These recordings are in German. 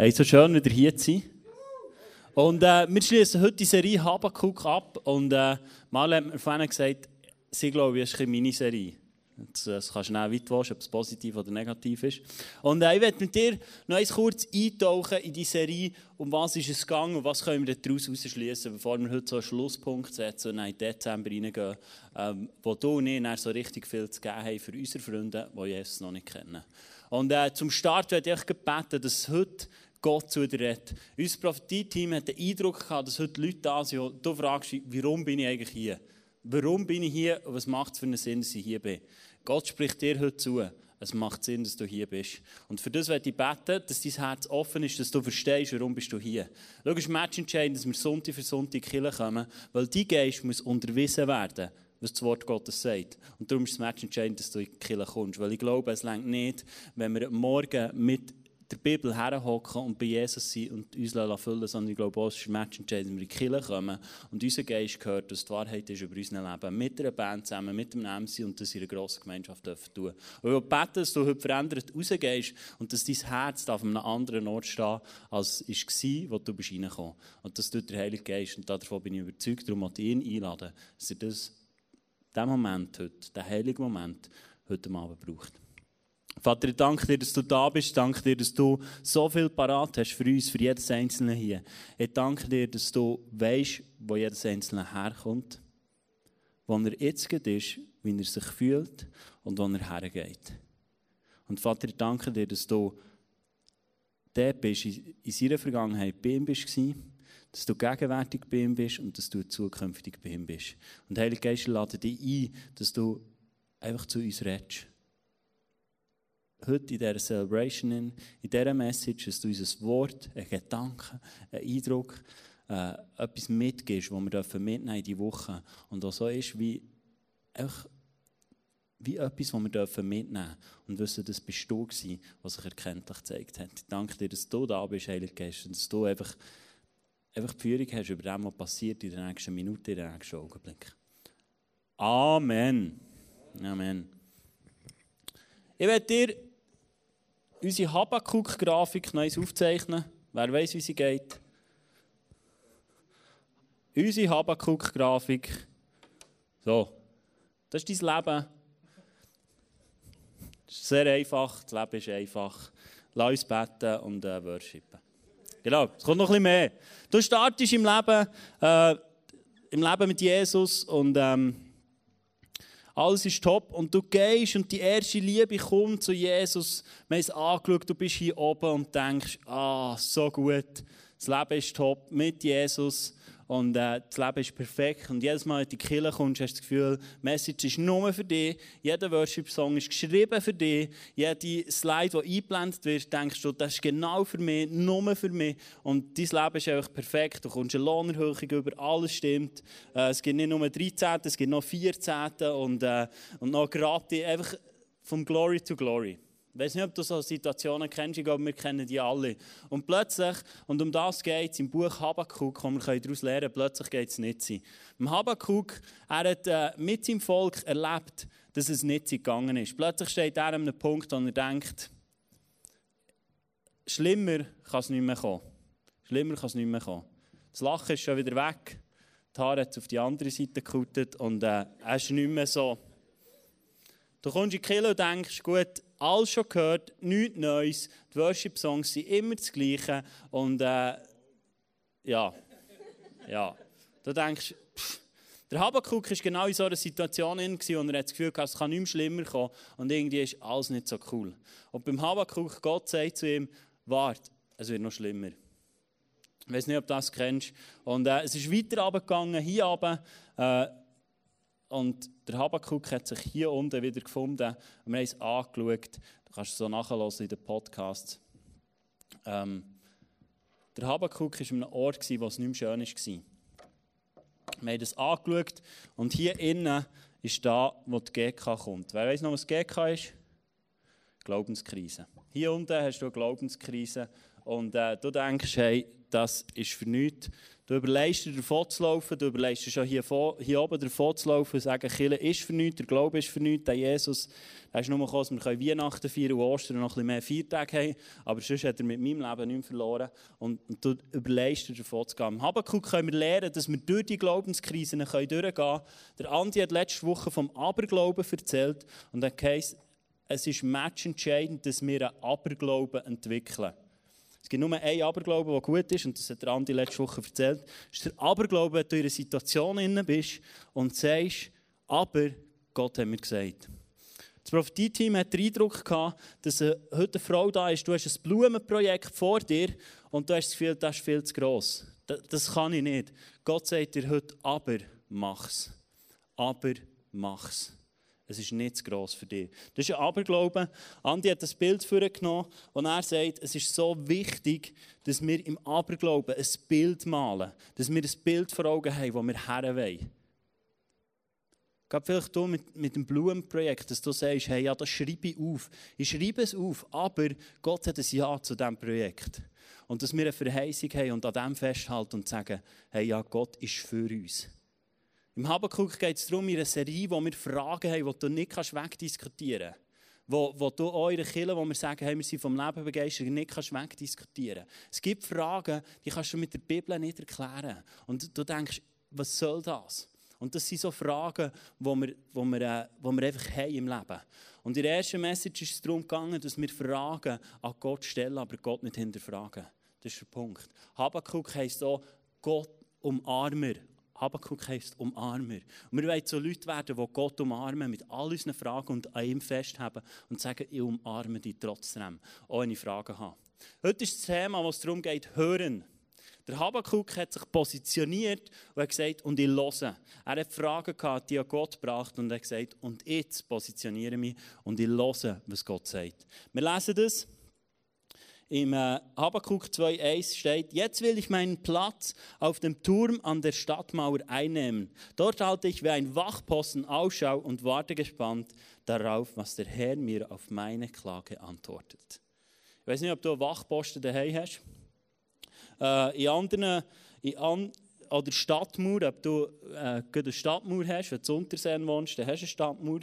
Hey, so schön, wieder hier zu sein. Und äh, wir schließen heute die Serie Habakuk ab. Und äh, mal hat mir vorhin gesagt, sie glaube ich, ist eine Miniserie. Das, äh, das kannst du schnell weit waschen, ob es positiv oder negativ ist. Und äh, ich werde mit dir noch eins kurz eintauchen in die Serie, um was ist es gegangen und was können wir daraus herausschließen, bevor wir heute so einen Schlusspunkt setzen und in den Dezember reingehen, ähm, wo du und ich so richtig viel zu geben haben für unsere Freunde, die Jesus noch nicht kennen. Und äh, zum Start werde ich gebeten, dass heute Gott zu dir redet. Unser Prophetie-Team hat den Eindruck gehabt, dass heute Leute da sind, und du fragst, warum bin ich eigentlich hier? Warum bin ich hier und was macht es für einen Sinn, dass ich hier bin? Gott spricht dir heute zu. Es macht Sinn, dass du hier bist. Und für das werde ich beten, dass dein Herz offen ist, dass du verstehst, warum bist du hier. Schau, es ist matchentscheidend, dass wir Sonntag für Sonntag Kirche kommen, weil dein Geist muss unterwiesen werden, was das Wort Gottes sagt. Und darum ist es matchentscheidend, dass du in die Kirche kommst. Weil ich glaube, es längt nicht, wenn wir morgen mit der Bibel herhocken und bei Jesus sind und uns füllen sondern ich glaube es ist entscheidend, wenn wir in die Kirche kommen und unser Geist gehört, dass die Wahrheit ist über unser Leben, mit einer Band zusammen, mit dem MC und das in einer grossen Gemeinschaft dürfen tun. Und ich bete, dass du heute verändert rausgehst und dass dein Herz auf einem anderen Ort steht, als es war, wo du bist reingekommen Und das tut der Heilige Geist und davon bin ich überzeugt, darum möchte ich ihn einladen, dass er das, diesen Moment heute, diesen heiligen Moment, heute Abend braucht. Vater, ich danke dir, dass du da bist. Ich danke dir, dass du so viel parat hast für uns, für jedes Einzelne hier. Ich danke dir, dass du weißt, wo jedes Einzelne herkommt, wo er jetzt ist, wie er sich fühlt und wo er hergeht. Und Vater, ich danke dir, dass du der bist, in seiner Vergangenheit bei ihm bist, dass du gegenwärtig bei ihm bist und dass du zukünftig bei ihm bist. Und Heilige Geist, lade dich ein, dass du einfach zu uns redest heute in dieser Celebration, in, dieser Message, dass du uns ein Wort, einen Gedanken, einen Eindruck, äh, etwas mitgibst, was wir mitnehmen in die Woche. Und auch so ist wie, einfach, wie etwas, was wir mitnehmen dürfen und wissen, das bist du gewesen, was sich erkenntlich gezeigt hat. Ich danke dir, dass du da bist, Heilige Geist, und dass du einfach, einfach die Führung hast über das, was passiert in der nächsten Minute, in den nächsten Augenblick. Amen. Amen. Ich werde dir unsere Habakuk-Grafik noch aufzeichnen. Wer weiß, wie sie geht? Unsere Habakuk-Grafik. So, das ist dein Leben. Das ist sehr einfach, das Leben ist einfach. Lass uns beten und äh, worshipen. Genau, es kommt noch ein bisschen mehr. Du startest im Leben, äh, im Leben mit Jesus und ähm, alles ist top. Und du gehst und die erste Liebe kommt zu Jesus. Wir haben es angeschaut, du bist hier oben und denkst, ah, so gut, das Leben ist top mit Jesus und äh, das Leben ist perfekt. Und jedes Mal, wenn du in die Kirche kommst, hast du das Gefühl, die Message ist nur für dich. Jeder Worship-Song ist geschrieben für dich. Jede Slide, die eingeblendet wird, denkst du, das ist genau für mich, nur für mich. Und dein Leben ist einfach perfekt. Du kommst eine Lohnerhöhung über, alles stimmt. Äh, es gibt nicht nur 13, es gibt noch 14 und, äh, und noch gerade einfach vom Glory to Glory. Ich weiß nicht, ob du so Situationen kennst, ich glaube, wir kennen die alle. Und plötzlich, und um das geht es im Buch Habakkuk, wo wir daraus lernen plötzlich geht es nicht sein. Habakkuk, er hat äh, mit seinem Volk erlebt, dass es nicht gegangen ist. Plötzlich steht er an einem Punkt, wo er denkt, schlimmer kann es nicht mehr kommen. Schlimmer kann es nicht mehr kommen. Das Lachen ist schon wieder weg. Die Haare hat auf die andere Seite gekuttet und äh, er ist nicht mehr so. Du kommst in die Kille und denkst, gut, alles schon gehört, nichts Neues. Die Worship-Songs sind immer das Gleiche. Und äh, ja, ja. Du denkst, pff, der Habakuk war genau in so einer Situation, in, und er hat das Gefühl, es kann nicht mehr schlimmer kommen. Und irgendwie ist alles nicht so cool. Und beim Habakuk, Gott sagt zu ihm, warte, es wird noch schlimmer. Ich weiß nicht, ob du das kennst. Und äh, es ist weiter runtergegangen, hier runter. Äh, und der Habakuk hat sich hier unten wieder gefunden. Und wir haben es angeschaut. Du kannst es so nachhören in den Podcasts. Ähm, der Habakuk war an einem Ort, wo es nicht mehr schön war. Wir haben das angeschaut. Und hier innen ist da, wo die GK kommt. Wer weiß noch, was GK ist? Glaubenskrise. Hier unten hast du eine Glaubenskrise. und äh, du denkst, hey, das ist für nichts. Du überlegst dir davon zu laufen, du überlegst dir schon hier, hier oben davon zu laufen und sagen, Kirche ist für nichts, der Glaube ist für nichts, der Jesus, der ist nur gekommen, dass wir Weihnachten feiern und Ostern und noch ein bisschen mehr Viertage haben, aber sonst hat er mit meinem Leben nichts verloren und, und du überlegst dir davon zu gehen. Im Habakkuk können wir lernen, dass wir durch die Glaubenskrisen durchgehen können. Der Andi hat letzte Woche vom Aberglauben erzählt und er heisst, es ist matchentscheidend, dass wir einen Aberglauben entwickeln. Es gibt nur einen Aberglauben, der gut ist, und das hat der Andi letzte Woche erzählt. Das ist der Aberglaube, wenn du in einer Situation bist und sagst, aber Gott hat mir gesagt. Das Prophetie-Team hat den Eindruck gehabt, dass heute eine Frau da ist, du hast ein Blumenprojekt vor dir und du hast das Gefühl, das ist viel zu gross. Das kann ich nicht. Gott sagt dir heute, aber mach's. Aber mach's. Es ist nicht zu gross für dich. Das ist ein Aberglaube. Andi hat das Bild vorgenommen und er sagt, es ist so wichtig, dass wir im Aberglauben ein Bild malen. Dass wir ein Bild vor Augen haben, wo wir her wollen. Gerade vielleicht du mit, mit dem Blumenprojekt, dass du sagst, hey, ja, das schreibe ich auf. Ich schreibe es auf, aber Gott hat ein Ja zu diesem Projekt. Und dass wir eine Verheißung haben und an dem festhalten und sagen, hey, ja, Gott ist für uns. Im Habakuk geht es darum, in einer Serie, wo wir Fragen haben, die du nicht wegdiskutieren kannst. Wo, wo du eure Kinder, wo wir sagen, hey, wir sind vom Leben begeistert, nicht kannst wegdiskutieren Es gibt Fragen, die kannst du mit der Bibel nicht erklären. Und du denkst, was soll das? Und das sind so Fragen, die wir, wo wir, äh, wo wir einfach haben im Leben. Und in der ersten Message ist es darum gegangen, dass wir Fragen an Gott stellen, aber Gott nicht hinterfragen. Das ist der Punkt. Habakuk heisst auch, Gott umarmer Habakuk heisst Umarmer. Und wir wollen so Leute werden, die Gott umarmen, mit all unseren Fragen und an ihm festhaben und sagen, ich umarme dich trotzdem, auch wenn ich Fragen habe. Heute ist das Thema, wo es darum geht, hören. Der Habakuk hat sich positioniert und hat gesagt, und ich höre. Er hat Fragen gehabt, die er Gott gebracht und er hat gesagt, und jetzt positioniere ich mich und ich höre, was Gott sagt. Wir lesen das. Im äh, Habakkuk 2,1 steht, jetzt will ich meinen Platz auf dem Turm an der Stadtmauer einnehmen. Dort halte ich wie ein Wachposten Ausschau und warte gespannt darauf, was der Herr mir auf meine Klage antwortet. Ich weiß nicht, ob du einen Wachposten daheim hast. Äh, in anderen, in an, oder Stadtmauer, ob du äh, eine Stadtmauer hast, wenn du in Unterseen wohnst, dann hast du eine Stadtmauer.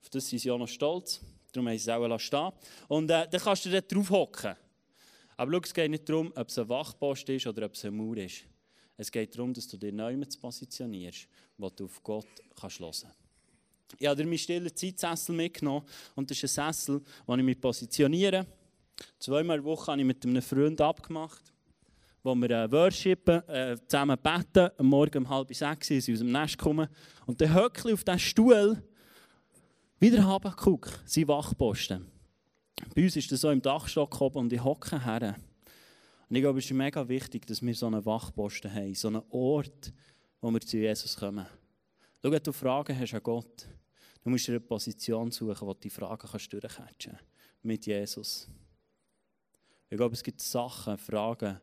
Auf das sind sie auch noch stolz. Darum haben sie es auch stehen Und äh, dann kannst du dort drauf hocken. Aber schau, es geht nicht darum, ob es ein Wachpost ist oder ob es eine Mauer ist. Es geht darum, dass du dich neu positionierst, wo du auf Gott kannst hören kannst. Ich habe dir meinen stillen Zeitsessel mitgenommen und das ist ein Sessel, wo ich mich positioniere. Zweimal Woche habe ich mit einem Freund abgemacht, wo wir äh, worshipen, äh, zusammen beten, am Morgen um halb sechs sind sie aus dem Nest kommen und dann höckle auf diesen Stuhl, wieder Habakuk, sein Wachposten. Bei uns ist das so im Dachstock oben und ich hocke her. Und ich glaube, es ist mega wichtig, dass wir so einen Wachposten haben, so einen Ort, wo wir zu Jesus kommen. Schau, wenn du Fragen hast an Gott, du musst dir eine Position suchen, wo du die Fragen kannst durchcatchen mit Jesus. Ich glaube, es gibt Sachen, Fragen,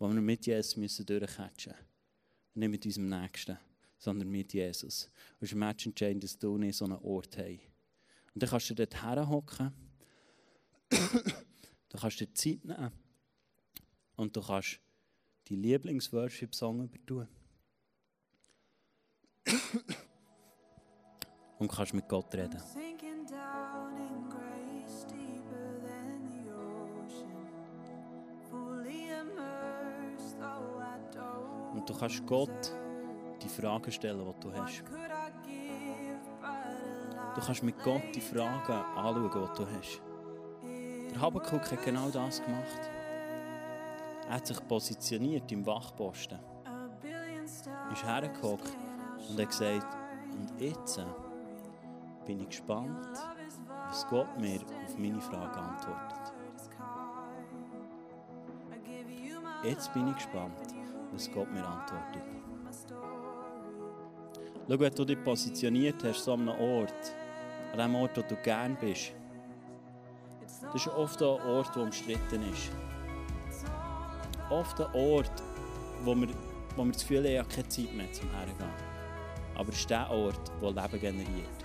die wir mit Jesus müssen durchcatchen müssen. Nicht mit unserem Nächsten, sondern mit Jesus. Es ist entscheidend, dass du nicht so einen Ort hast. Und dann kannst du dort herhocken du kannst dir Zeit nehmen und du kannst die Lieblings-Worship-Song übertun. und kannst mit Gott reden. Und du kannst Gott die Fragen stellen, die du hast. Du kannst mit Gott die Fragen anschauen, die du hast. Habakuk hat genau das gemacht. Er hat sich positioniert im Wachposten. Ist hergehockt und hat gesagt, und jetzt bin ich gespannt, was Gott mir auf meine Frage antwortet. Jetzt bin ich gespannt, was Gott mir antwortet. Schau, wenn du dich positioniert hast, so an einem Ort, an dem Ort, wo du gern bist, das ist oft ein Ort, der umstritten ist. Oft ein Ort, wo wir, wo wir das Gefühl haben, ich habe keine Zeit mehr zum Hergehen. Aber es ist der Ort, der Leben generiert.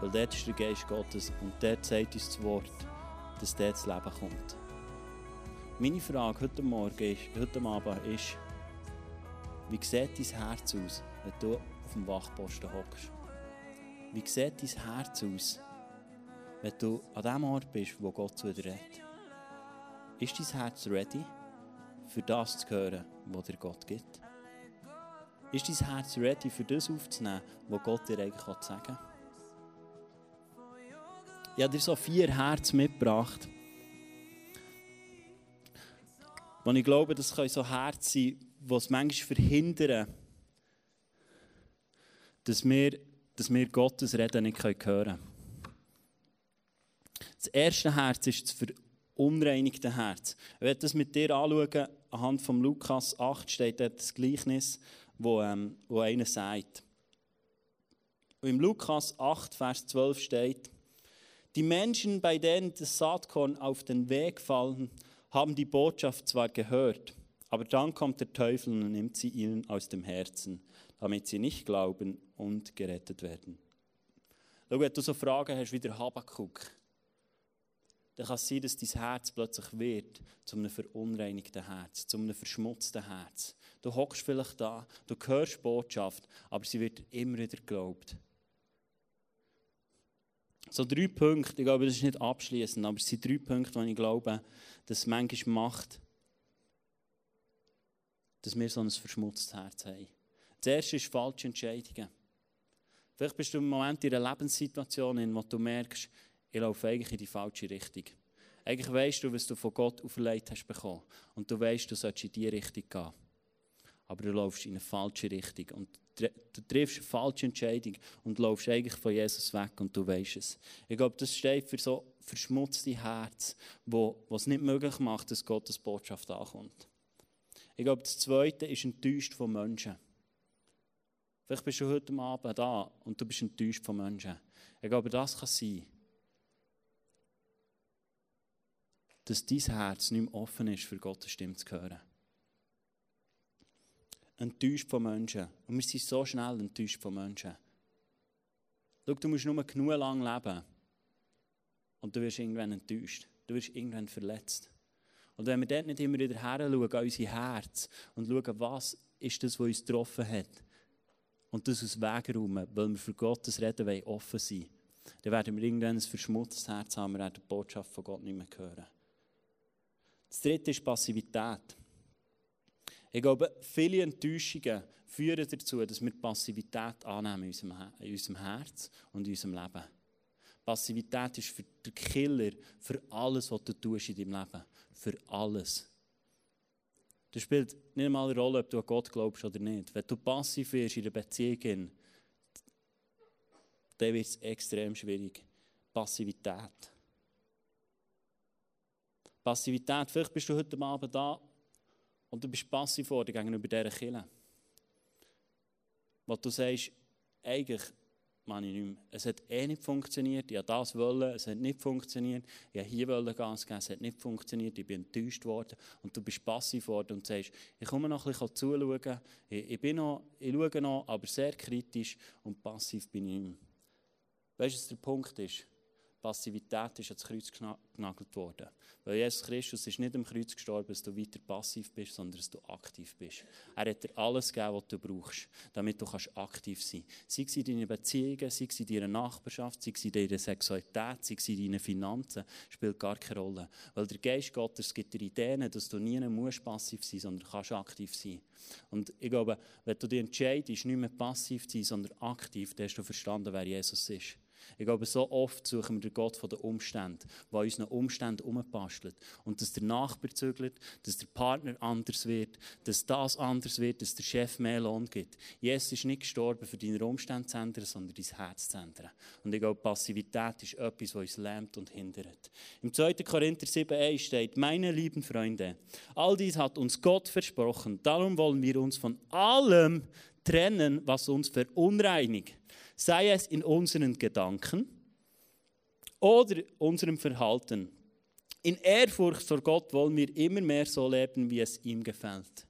Weil dort ist der Geist Gottes und dort sagt uns das Wort, dass dort das Leben kommt. Meine Frage heute Morgen ist, heute Abend ist, wie sieht dein Herz aus, wenn du auf dem Wachposten hockst? Wie sieht dein Herz aus, wenn du an dem Ort bist, wo Gott zu dir redet? Ist dein Herz ready, für das zu hören, was dir Gott gibt? Ist dein Herz ready, für das aufzunehmen, was Gott dir eigentlich sagen kann? Ich habe dir so vier Herzen mitgebracht. Und ich glaube, das können so Herzen sein, die es manchmal verhindern, dass wir, dass wir Gottes Reden nicht hören können. Das erste Herz ist das verunreinigte Herz. Ich werde das mit dir anschauen. Anhand von Lukas 8 steht dort das Gleichnis, wo, ähm, wo einer sagt. Und im Lukas 8, Vers 12 steht, die Menschen, bei denen das Saatkorn auf den Weg fallen, haben die Botschaft zwar gehört, aber dann kommt der Teufel und nimmt sie ihnen aus dem Herzen, damit sie nicht glauben und gerettet werden. Schau, wenn du so Fragen hast wie der Habakuk, dann kann es sein, dass dein Herz plötzlich wird zu einem verunreinigten Herz, zu einem verschmutzten Herz. Du hockst vielleicht da, du hörst Botschaft, aber sie wird immer wieder geglaubt. So drei Punkte, ich glaube, das ist nicht abschließend, aber es sind drei Punkte, die ich glaube, dass es manchmal macht, dass wir so ein verschmutztes Herz haben. Das erste ist falsche Entscheidungen. Vielleicht bist du im Moment in einer Lebenssituation, in der du merkst, ich laufe eigentlich in die falsche Richtung. Eigentlich weißt du, was du von Gott auferlegt hast bekommen. Und du weißt, du sollst in diese Richtung gehen. Aber du läufst in eine falsche Richtung. Und du triffst eine falsche Entscheidung und läufst eigentlich von Jesus weg und du weißt es. Ich glaube, das steht für so verschmutzte Herz, wo es nicht möglich macht, dass Gottes Botschaft ankommt. Ich glaube, das Zweite ist enttäuscht von Menschen. Vielleicht bist du heute Abend da und du bist enttäuscht von Menschen. Ich glaube, das kann sein, dass dein Herz nicht mehr offen ist, für Gottes Stimme zu hören. Enttäuscht von Menschen. Und wir sind so schnell enttäuscht von Menschen. Schau, du musst nur genug lang leben. Und du wirst irgendwann enttäuscht. Du wirst irgendwann verletzt. Und wenn wir dort nicht immer wieder her schauen, an unser Herz und schauen, was ist das, was uns getroffen hat, und das aus Wegräumen, weil wir für Gottes Reden wollen, offen sein dann werden wir irgendwann ein verschmutztes Herz haben, wir werden die Botschaft von Gott nicht mehr hören. Das dritte ist Passivität. Ich glaube, viele Enttäuschungen führen dazu, dass wir Passivität annehmen in unserem, in unserem Herz und in unserem Leben. Passivität ist für den Killer, für alles, was du tust in deinem Leben. Für alles. Das spielt nicht einmal eine Rolle, ob du an Gott glaubst oder nicht. Wenn du passiv wirst in einer Beziehung, dann wird es extrem schwierig. Passivität. Passivität. Vielleicht bist du heute Abend da und du bist passiv geworden gegenüber dieser Kille. Wo du sagst, eigentlich meine ich nicht mehr. Es hat eh nicht funktioniert, ich wollte das wollen, es hat nicht funktioniert, ich wollte hier Gas geben, es hat nicht funktioniert, ich bin enttäuscht worden und du bist passiv geworden und sagst, ich komme noch ein bisschen zuschauen, ich, ich, bin noch, ich schaue noch, aber sehr kritisch und passiv bin ich nicht mehr. Weißt du, was der Punkt ist? Passivität ist ans Kreuz genagelt worden. Weil Jesus Christus ist nicht am Kreuz gestorben, dass du weiter passiv bist, sondern dass du aktiv bist. Er hat dir alles gegeben, was du brauchst, damit du kannst aktiv sein kannst. Sei es in deinen Beziehungen, sei es in deiner Nachbarschaft, sei es in deiner Sexualität, sei es in deinen Finanzen, spielt gar keine Rolle. Weil der Geist Gottes gibt dir Ideen, dass du nie musst passiv sein sondern kannst aktiv sein. Und ich glaube, wenn du dich entscheidest, nicht mehr passiv zu sein, sondern aktiv, dann hast du verstanden, wer Jesus ist. Ich glaube, so oft suchen wir den Gott von den Umständen, der unseren Umständen umpastelt. Und dass der Nachbar zügelt, dass der Partner anders wird, dass das anders wird, dass der Chef mehr Lohn gibt. Jesus ist nicht gestorben, für deine Umstände zu ändern, sondern dein Herz zu ändern. Und ich glaube, Passivität ist etwas, was uns lähmt und hindert. Im 2. Korinther 7,1 steht, meine lieben Freunde, all dies hat uns Gott versprochen. Darum wollen wir uns von allem trennen, was uns verunreinigt sei es in unseren Gedanken oder unserem Verhalten. In Ehrfurcht vor Gott wollen wir immer mehr so leben, wie es ihm gefällt.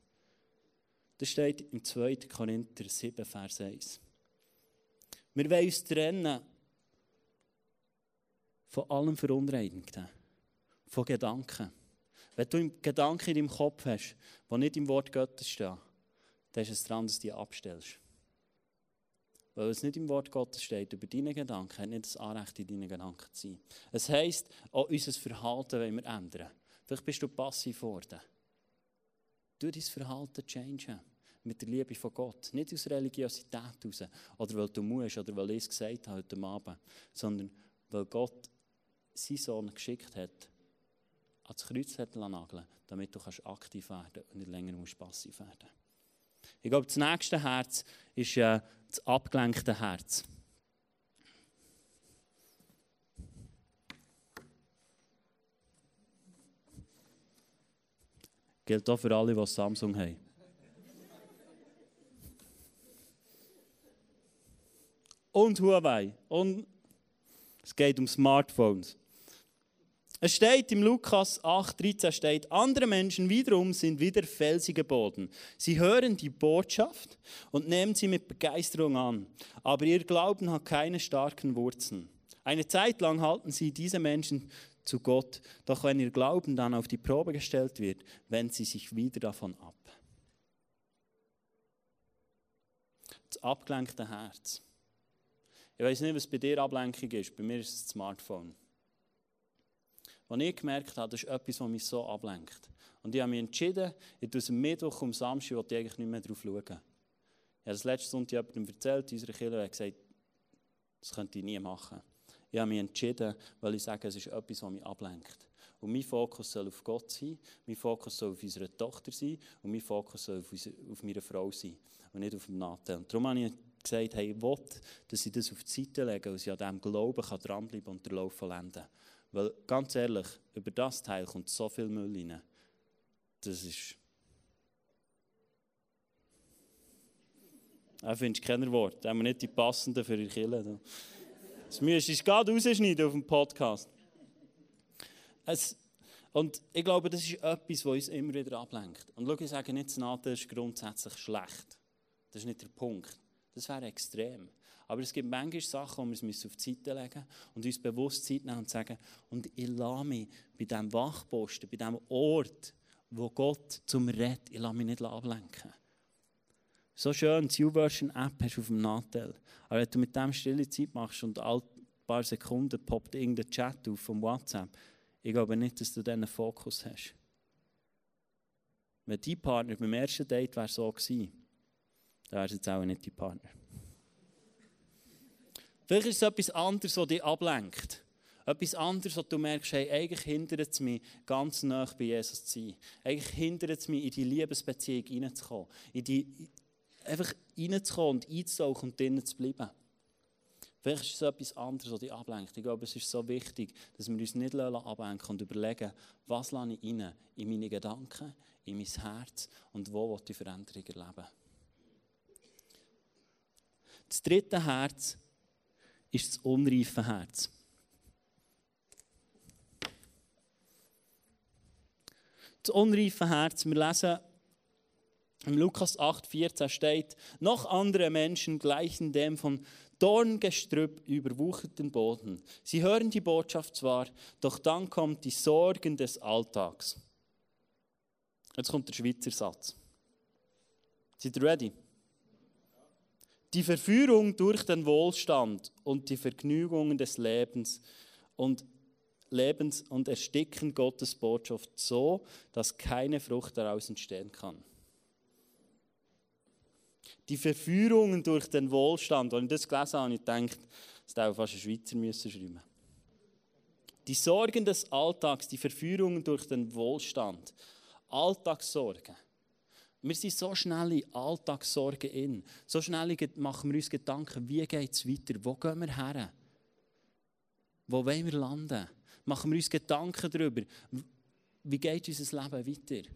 Das steht im 2. Korinther 7, Vers 1. Wir wollen uns trennen von allem Verunreinigten, von Gedanken. Wenn du Gedanken in deinem Kopf hast, die nicht im Wort Gottes stehen, dann ist es dran, dass du die abstellst. Weil es nicht im Wort Gottes steht, über deine Gedanken, hat nicht das Anrecht, in deinen Gedanken zu sein. Es heisst, auch unser Verhalten wollen wir ändern. Vielleicht bist du passiv geworden. Du dein Verhalten changen. Mit der Liebe von Gott. Nicht aus Religiosität heraus. Oder weil du musst, oder weil ich es gesagt habe heute Abend. Sondern weil Gott seinen Sohn geschickt hat, ans Kreuz hat nageln damit du kannst aktiv werden und nicht länger musst passiv werden Ich glaube, das nächste Herz ist äh, das abgelenkte Herz. Gilt auch für alle, die Samsung haben. Und Huawei. Und es geht um Smartphones. Es steht im Lukas 8,13 steht, andere Menschen wiederum sind wieder felsige Boden. Sie hören die Botschaft und nehmen sie mit Begeisterung an. Aber ihr Glauben hat keine starken Wurzeln. Eine Zeit lang halten sie diese Menschen zu Gott, doch wenn ihr Glauben dann auf die Probe gestellt wird, wenden sie sich wieder davon ab. Das abgelenkte Herz. Ich weiß nicht, was bei dir Ablenkung ist. Bei mir ist es das Smartphone. Als ich gemerkt habe, das ist etwas, was mich so ablenkt. Und ich habe mich entschieden, ich aus dem Mittwoch um Samstag ich eigentlich nicht mehr darauf schauen. Ich habe das letzte Sonntag jemandem erzählt, unserer Kirche, und gesagt, das könnte ich nie machen. Ich habe mich entschieden, weil ich sage, es ist etwas, was mich ablenkt. Und mein Fokus soll auf Gott sein, mein Fokus soll auf unsere Tochter sein und mein Fokus soll auf, unsere, auf meine Frau sein und nicht auf dem Nathan. Und darum habe ich gesagt, hey, ich will, dass ich das auf die Seite lege und ich an diesem Glauben dranbleiben kann und den Lauf vollenden kann. Weil, ganz ehrlich, über das Teil kommt so viel Müll rein. Das ist. Da findest du keine Worte. Da haben wir nicht die passenden für die Kille. Das müsstest du gerade rausschneiden auf dem Podcast. Es, und ich glaube, das ist etwas, was uns immer wieder ablenkt. Und schau, ich sage nicht, das ist grundsätzlich schlecht. Das ist nicht der Punkt. Das wäre extrem. Aber es gibt manchmal Sachen, die wir auf die Seite legen und uns bewusst Zeit nehmen und sagen, und ich lasse mich bei diesem Wachposten, bei diesem Ort, wo Gott zum Retten, ich lasse mich nicht ablenken. So schön, die YouVersion-App hast du auf dem Nachteil. Aber wenn du mit dem stille Zeit machst und ein paar Sekunden poppt irgendein Chat auf vom WhatsApp, ich glaube nicht, dass du diesen Fokus hast. Wenn dein Partner beim ersten Date wäre so gewesen, dann wäre es jetzt auch nicht dein Partner. Vielleicht ist es etwas anderes, was dich ablenkt. Etwas anderes, was du merkst, hey, eigentlich hindert es mich, ganz nah bei Jesus zu sein. Eigentlich hindert es mich, in die Liebesbeziehung reinzukommen. In die, einfach reinzukommen und einzutauchen und drinnen zu bleiben. Vielleicht ist es etwas anderes, was dich ablenkt. Ich glaube, es ist so wichtig, dass wir uns nicht ablenken und überlegen, was lasse ich rein in meine Gedanken, in mein Herz und wo will ich Veränderung erleben. Das dritte Herz ist das unreife Herz. Das unreife Herz, wir lesen im Lukas 8,14 steht, noch andere Menschen gleichen dem von Dorngestrüpp überwucherten Boden. Sie hören die Botschaft zwar, doch dann kommt die Sorgen des Alltags. Jetzt kommt der Schweizer Satz. Seid ihr ready? Die Verführung durch den Wohlstand und die Vergnügungen des Lebens und Lebens und ersticken Gottes Botschaft so, dass keine Frucht daraus entstehen kann. Die Verführungen durch den Wohlstand, als ich das gelesen habe, ich gedacht, das hätte fast ein Schweizer müssen schreiben. Die Sorgen des Alltags, die Verführungen durch den Wohlstand, Alltagssorgen. Wir sind so schnell in Alltagssorgen in. So schnell machen wir uns Gedanken, wie geht es weiter? Wo gehen wir her? Wo wollen wir landen? Machen wir uns Gedanken darüber, wie geht unser Leben weiter?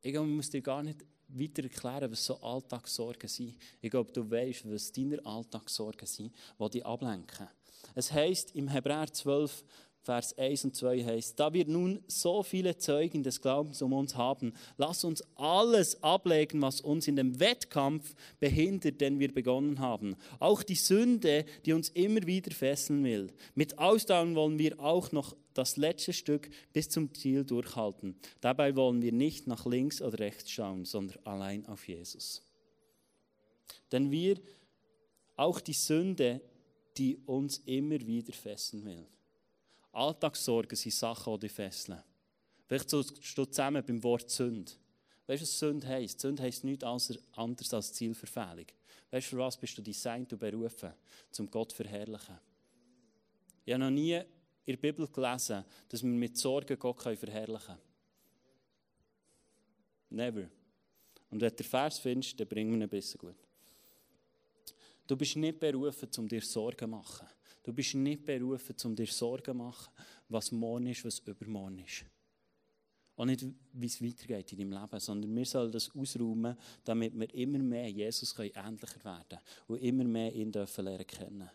Ich glaube, man muss dir gar nicht weiter erklären, was so Alltagssorgen sind. Ich glaube, du weißt, was deine Alltagssorgen sind, die dich ablenken. Es heisst im Hebräer 12, Vers 1 und 2 heißt, da wir nun so viele Zeugen des Glaubens um uns haben, lass uns alles ablegen, was uns in dem Wettkampf behindert, den wir begonnen haben. Auch die Sünde, die uns immer wieder fesseln will. Mit Ausdauer wollen wir auch noch das letzte Stück bis zum Ziel durchhalten. Dabei wollen wir nicht nach links oder rechts schauen, sondern allein auf Jesus. Denn wir, auch die Sünde, die uns immer wieder fesseln will. Alltagssorgen sind Sachen, die dich fesseln. Vielleicht stehst du zusammen beim Wort Sünde. Weißt du, was Sünde heisst? Sünde heisst nichts anderes als Zielverfehlung. Weißt du, für was bist du designt und berufen? Zum Gott verherrlichen. Ich habe noch nie in der Bibel gelesen, dass wir mit Sorgen Gott verherrlichen können. Never. Und wenn du den Vers findest, dann bringen wir ihn ein bisschen gut. Du bist nicht berufen, um dir Sorgen zu machen. Du bist nicht berufen, um dir Sorgen zu machen, was morgen ist, was übermorgen ist. Und nicht, wie es weitergeht in deinem Leben, sondern wir sollen das ausräumen, damit wir immer mehr Jesus ähnlicher werden können und immer mehr ihn dürfen lernen kennen.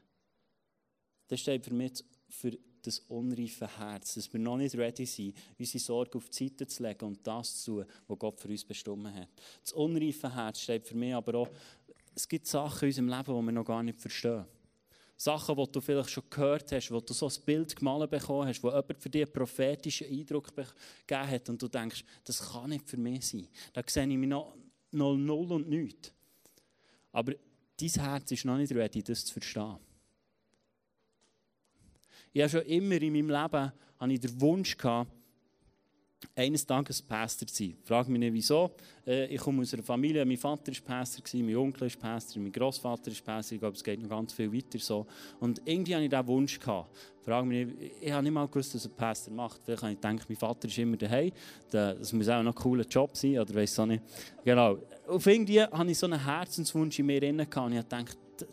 Das steht für mich für das unreife Herz, dass wir noch nicht ready sind, unsere Sorgen auf die Seite zu legen und das zu tun, was Gott für uns bestimmt hat. Das unreife Herz steht für mich aber auch es gibt Sachen in unserem Leben, die wir noch gar nicht verstehen. Sachen, die du vielleicht schon gehört hast, wo du so ein Bild gemalt bekommen hast, wo jemand für dich einen prophetischen Eindruck gegeben hat und du denkst, das kann nicht für mich sein. Da sehe ich mich noch null, null und nichts. Aber dein Herz ist noch nicht ready, das zu verstehen. Ich habe schon immer in meinem Leben ich den Wunsch gehabt, eines Tages Pastor zu sein. Frag mich nicht wieso. Äh, ich komme aus einer Familie, mein Vater war Pastor, mein Onkel ist Pastor, mein Großvater ist Pastor. Ich glaube, es geht noch ganz viel weiter so. Und irgendwie hatte ich diesen Wunsch. Gehabt. Frag mich nicht, ich habe nicht mal gewusst, was ein Pastor macht. Vielleicht habe ich gedacht, mein Vater ist immer daheim. Das muss auch noch ein cooler Job sein, oder weiß auch nicht. Genau. Auf irgendwie hatte ich so einen Herzenswunsch in mir drin und ich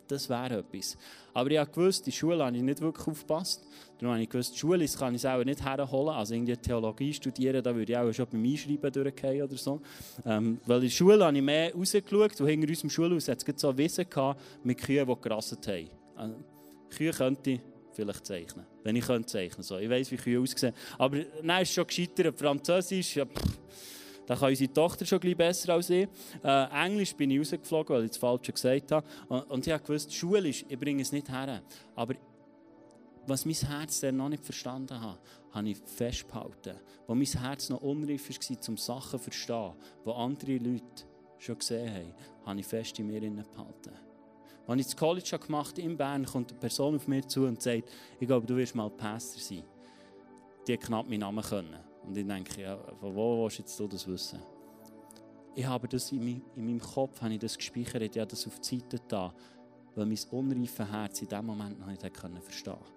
das wäre etwas. Aber ich gewusst, die Schule habe ich nicht wirklich aufgepasst. Darum habe ich gewusst, die Schule kann ich auch nicht herholen. Also irgendwie Theologie studieren, da würde ich auch schon beim Einschreiben durchgehen oder so. Ähm, weil in der Schule habe ich mehr rausgeschaut und hinter unserem Schulhaus hat es so Wissen gehabt mit Kühen, die gerasselt haben. Also, Kühe könnte ich vielleicht zeichnen, wenn ich könnte zeichnen so. Ich weiß, wie Kühe aussehen. Aber nein, ist schon gescheitert. Französisch, ja, pff, da kann unsere Tochter schon ein besser als ich. Äh, Englisch bin ich rausgeflogen, weil ich das Falsche gesagt habe. Und, und ich habe gewusst, Schulisch, ich bringe es nicht her. Aber was mein Herz dann noch nicht verstanden hat, habe ich festgehalten. Wo mein Herz noch unreif war, um Sachen zu verstehen, die andere Leute schon gesehen haben, habe ich fest in mir behalten. Als ich das College gemacht habe in Bern, kommt eine Person auf mich zu und sagt, ich glaube, du wirst mal Pastor sein. Die knapp meinen Namen können. Und ich denke, ja, von wo willst jetzt du das wissen? Ich habe das in, mein, in meinem Kopf habe ich das gespeichert, ich habe das auf die Seite da, weil mein unreife Herz in dem Moment noch nicht verstehen konnte.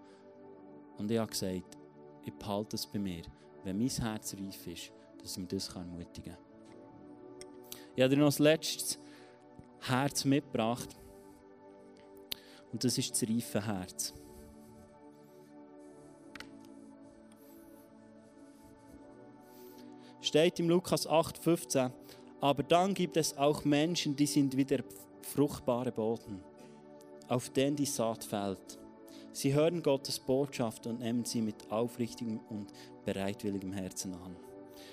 Und ich habe gesagt, ich behalte es bei mir, wenn mein Herz reif ist, dass ich mir das ermutigen kann. Ich habe dir noch das letzte Herz mitgebracht. Und das ist das reife Herz. Steht im Lukas 8,15. Aber dann gibt es auch Menschen, die sind wie der fruchtbare Boden, auf den die Saat fällt. Sie hören Gottes Botschaft und nehmen sie mit aufrichtigem und bereitwilligem Herzen an.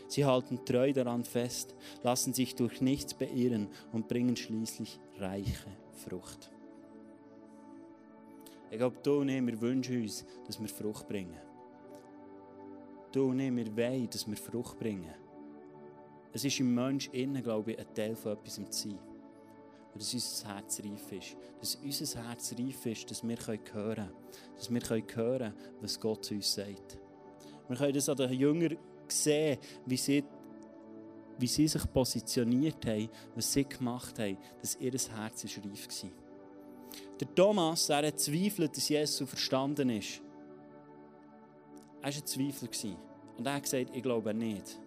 Sie halten treu daran fest, lassen sich durch nichts beirren und bringen schließlich reiche Frucht. Ich glaube, du und ich, wir wünschen uns, dass wir Frucht bringen. Du und ich, wir wollen, dass wir Frucht bringen. Es ist im Mensch innen, glaube ich, ein Teil von etwas zu sein. Und dass unser Herz reif ist. Dass unser Herz reif ist, dass wir hören können. Dass wir hören können, was Gott zu uns sagt. Wir können das an den Jüngern sehen, wie sie, wie sie sich positioniert haben, was sie gemacht haben, dass ihr Herz ist reif war. Der Thomas, er hat zweifelt, dass Jesus verstanden ist. Er war ein Zweifler. Und er hat gesagt, ich glaube nicht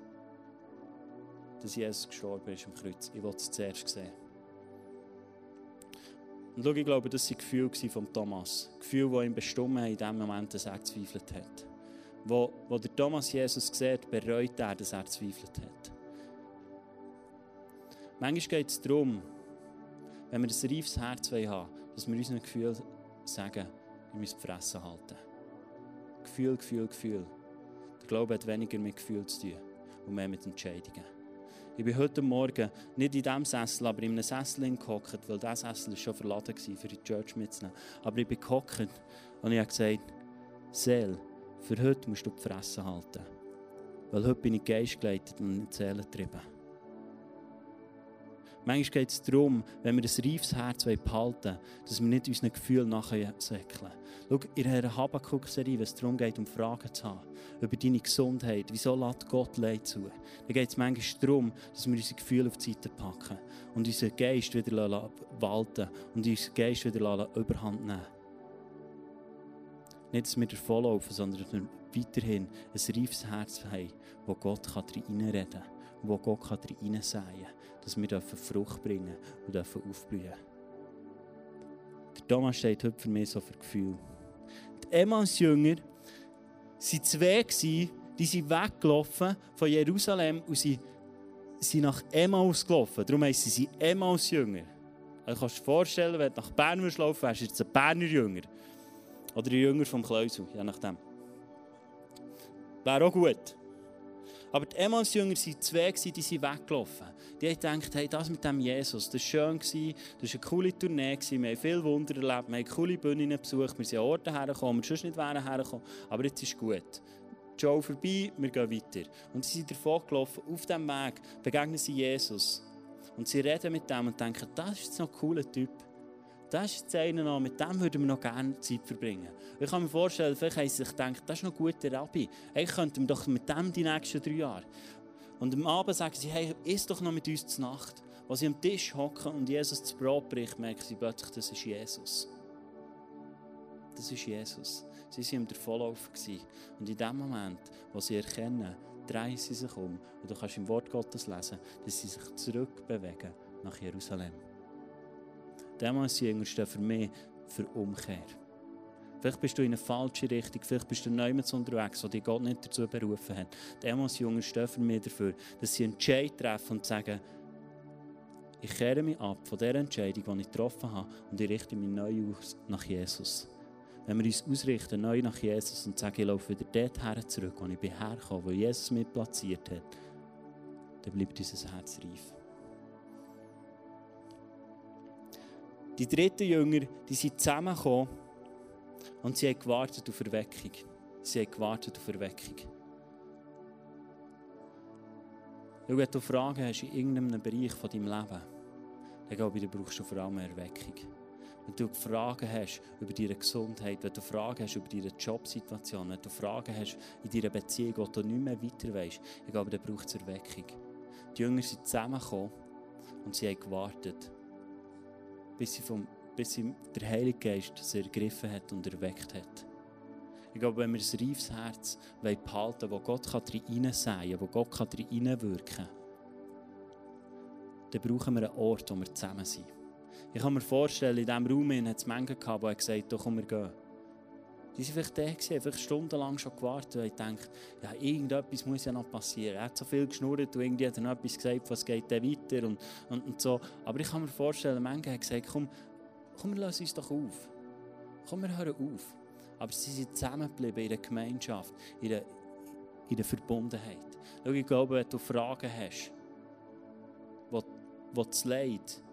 dass Jesus gestorben ist am Kreuz. Ich wollte es zuerst sehen. Und schau, ich glaube, das waren Gefühle von Thomas. Gefühle, die ihn bestimmt haben in dem Moment, dass er gezweifelt hat. Wo, wo der Thomas Jesus sieht, bereut er, dass er gezweifelt hat. Manchmal geht es darum, wenn wir ein reifes Herz haben dass wir unseren Gefühlen sagen, wir müssen die Fresse halten. Gefühl, Gefühl, Gefühl. Der Glaube hat weniger mit Gefühl zu tun und mehr mit Entscheidungen. Ich bin heute Morgen nicht in diesem Sessel, aber in einem Sessel gehockt, weil dieser Sessel schon verladen war, für die Church mitzunehmen. Aber ich bin gehockt und ich habe gesagt, Seel, für heute musst du die Fresse halten. Weil heute bin ich geistgeleitet und nicht seelentrieben. Manchmal geht es darum, wenn wir ein reifes Herz behalten wollen, dass wir nicht unseren Gefühlen nachher säckeln. Schau, in einer Habakkuk-Serie, wenn es darum geht, um Fragen zu haben, über deine Gesundheit, wieso lässt Gott Leid zu, dann geht es manchmal darum, dass wir unsere Gefühle auf die Seite packen und unseren Geist wieder walten und unseren Geist wieder überhand nehmen. Nicht, dass wir davonlaufen, sondern dass wir weiterhin ein reifes Herz haben, wo Gott reinreden kann, wo Gott reinsäen kann, dass wir Frucht bringen und aufblühen Der Thomas steht heute für mich so für Gefühl. Die Emmaus-Jünger waren zwei, die sind weggelaufen von Jerusalem und sie sind nach Emmaus gelaufen. Darum heißen sie Emmaus-Jünger. Also kannst du dir vorstellen, wenn du nach Bern laufen wärst du jetzt ein Berner Jünger. Oder ein Jünger vom Kleusel, je nachdem. Wäre auch gut. Aber die Emmaus-Jünger waren zwei, die sind weggelaufen. Die haben gedacht, hey, das mit dem Jesus, das war schön, das war eine coole Tournee, wir haben viele Wunder erlebt, wir haben coole Bühnen besucht, wir sind an Orten hergekommen, wir sonst nicht wären hergekommen, aber jetzt ist gut. Show vorbei, wir gehen weiter. Und sie sind davon gelaufen, auf diesem Weg begegnen sie Jesus. Und sie reden mit dem und denken, das ist jetzt noch ein cooler Typ. Das ist jetzt einer noch, mit dem würden wir noch gerne Zeit verbringen. Ich kann mir vorstellen, vielleicht haben sie sich gedacht, das ist noch ein guter Rabbi. Hey, könnten wir doch mit dem die nächsten drei Jahre. Und am Abend sagen sie, hey, isst doch noch mit uns zur Nacht. Als sie am Tisch hocken und Jesus das Brot bricht, merken sie plötzlich, das ist Jesus. Das ist Jesus. Sie waren im Davonlaufen. Und in dem Moment, wo sie erkennen, drehen sie sich um. Und du kannst im Wort Gottes lesen, dass sie sich zurückbewegen nach Jerusalem. Damals Jünger stehen für mich für Umkehr. Vielleicht bist du in eine falsche Richtung, vielleicht bist du niemand unterwegs, wo dich Gott nicht dazu berufen hat. Damals Jünger stehen für mich dafür, dass sie Entscheid treffen und sagen, ich kehre mich ab von der Entscheidung, die ich getroffen habe und ich richte mich neu aus nach Jesus. Wenn wir uns ausrichten, neu nach Jesus und sagen, ich laufe wieder dorthin zurück, wo ich herkomme, wo Jesus mich platziert hat, dann bleibt unser Herz reif. Die dritten Jünger, die sind zusammengekommen und sie haben gewartet auf Erweckung. Sie haben gewartet auf Erweckung. wenn du Fragen hast in irgendeinem Bereich von deinem Leben, dann glaube ich, brauchst du vor allem eine Erweckung. Wenn du Fragen hast über deine Gesundheit, wenn du Fragen hast über deine Jobsituation, wenn du Fragen hast in deiner Beziehung, wo du nicht mehr weiter weißt, ich glaube, dann braucht es Erweckung. Die Jünger sind zusammengekommen und sie haben gewartet bis, sie vom, bis sie der Heilige Geist sie ergriffen hat und erweckt hat. Ich glaube, wenn wir ein reifes Herz behalten wo Gott hineinsäen kann, wo Gott hineinwirken kann, dann brauchen wir einen Ort, wo wir zusammen sind. Ich kann mir vorstellen, in diesem Raum hat es Menschen gehabt, die gesagt haben, komm, wir gehen. Die waren vielleicht da, gewesen, vielleicht stundenlang schon gewartet und gedacht, ja, irgendetwas muss ja noch passieren. Er hat so viel geschnurrt und irgendwie hat er noch etwas gesagt, was geht dann weiter und, und, und so. Aber ich kann mir vorstellen, manche haben gesagt, komm, komm, wir lassen uns doch auf. Komm, wir hören auf. Aber sie sind zusammengeblieben in der Gemeinschaft, in der, in der Verbundenheit. Schau, ich glaube, wenn du Fragen hast, wo, wo das Leid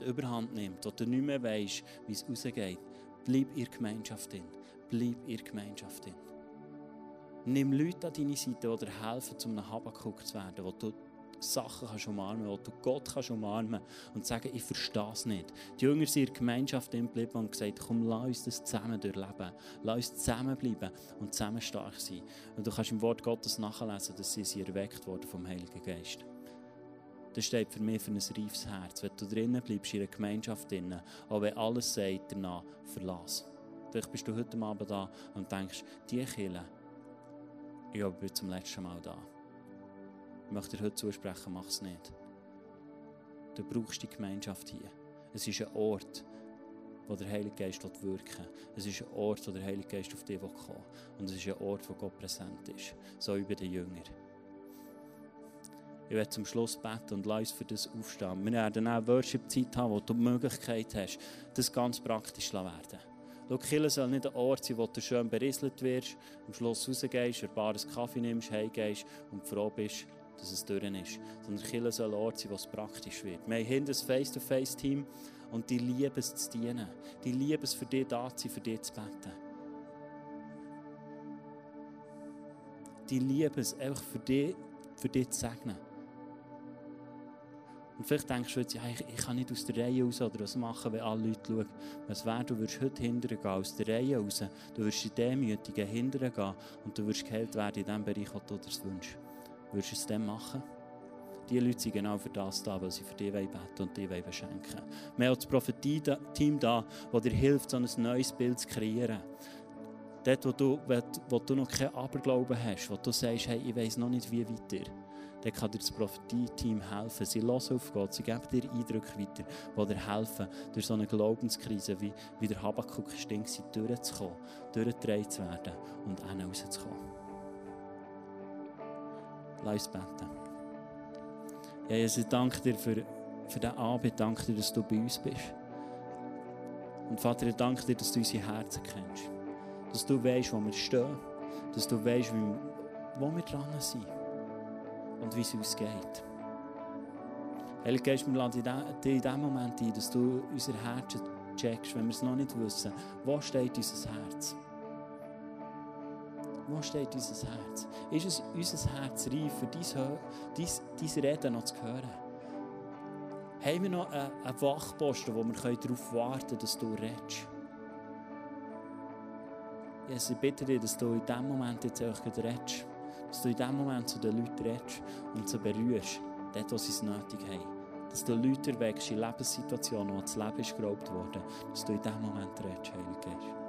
die Überhand nimmt, wo du nicht mehr weißt, wie es rausgeht, bleib in der Gemeinschaft drin bleib in der Gemeinschaft drin. Nimm Leute an deine Seite, die dir helfen, zum einem Habakuk zu werden, wo du Sachen kannst umarmen, wo du Gott kannst umarmen und sagen, ich verstehe es nicht. Die Jünger sind in der Gemeinschaft geblieben und gesagt, komm, lass uns das zusammen durchleben. Lass uns zusammenbleiben und zusammen stark sein. Und du kannst im Wort Gottes nachlesen, dass sie, sie erweckt wurden vom Heiligen Geist. Das steht für mich für ein reifes Herz. Wenn du drinnen bleibst, in einer Gemeinschaft drinnen, auch wenn alles sagt, danach verlass. Vielleicht bist du heute Abend da und denkst, die Kille, ich bin zum letzten Mal da. Ich möchte dir heute zusprechen, mach es nicht. Du brauchst die Gemeinschaft hier. Es ist ein Ort, wo der Heilige Geist wirken. Es ist ein Ort, wo der Heilige Geist auf dich kommen will. Und es ist ein Ort, wo Gott präsent ist. So bei den Jüngern. Ich werde zum Schluss beten und lass für das aufstehen. Wir werden auch Worship-Zeit haben, wo du die Möglichkeit hast, das ganz praktisch zu werden. Schau, Kille soll nicht ein Ort sein, wo du schön berieselt wirst, am Schluss rausgehst, ein paar Kaffee nimmst, heimgehst und froh bist, dass es durch ist. Sondern Kille soll ein Ort sein, wo es praktisch wird. Wir haben hinten ein Face-to-Face-Team und die lieben es zu dienen. Die lieben es, für dich da zu sein, für dich zu beten. Die lieben es, einfach für dich, für dich zu segnen. Und vielleicht denkst du jetzt, ja, ich, ich kann nicht aus der Reihe raus oder was machen, wenn alle Leute schauen. Was wäre, du würdest heute hindern gehen, aus der Reihe raus. Du würdest in Demütigen hindern gehen und du würdest geheilt werden in dem Bereich, wo du das wünschst. Würdest du es dann machen? Die Leute sind genau für das da, weil sie für dich beten und dich beschenken Wir haben das Prophetie-Team da, das dir hilft, so ein neues Bild zu kreieren. Dort, wo du, wo du noch keinen Aberglauben hast, wo du sagst, hey, ich weiß noch nicht, wie weiter dann kann dir das Prophetie-Team helfen. Sie hören auf Gott, sie geben dir Eindrücke weiter, die dir helfen, durch so eine Glaubenskrise wie, wie der Habakkuk stinkt, durchzukommen, durchgedreht zu werden und dann rauszukommen. Lass uns beten. Ja, Jesus, ich danke dir für, für diesen Abend, ich danke dir, dass du bei uns bist. Und Vater, ich danke dir, dass du unsere Herzen kennst. Dass du weißt, wo wir stehen. Dass du weißt, wo wir dran sind und wie es uns geht. Heilige Geist, wir laden dich in diesem Moment ein, dass du unser Herz checkst, wenn wir es noch nicht wissen. Wo steht unser Herz? Wo steht unser Herz? Ist es unser Herz reif, für dein, Reden noch zu hören? Haben wir noch einen Wachposten, wo wir darauf warten können, dass du redest? Jesus, ich bitte dich, dass du in diesem Moment jetzt auch redest dass du in dem Moment zu den Leuten redest und sie berührst, dort, wo sie es nötig haben. Dass du Leute erweckst in Lebenssituationen, wo das Leben ist geraubt worden, dass du in dem Moment redest, Heilige Geist.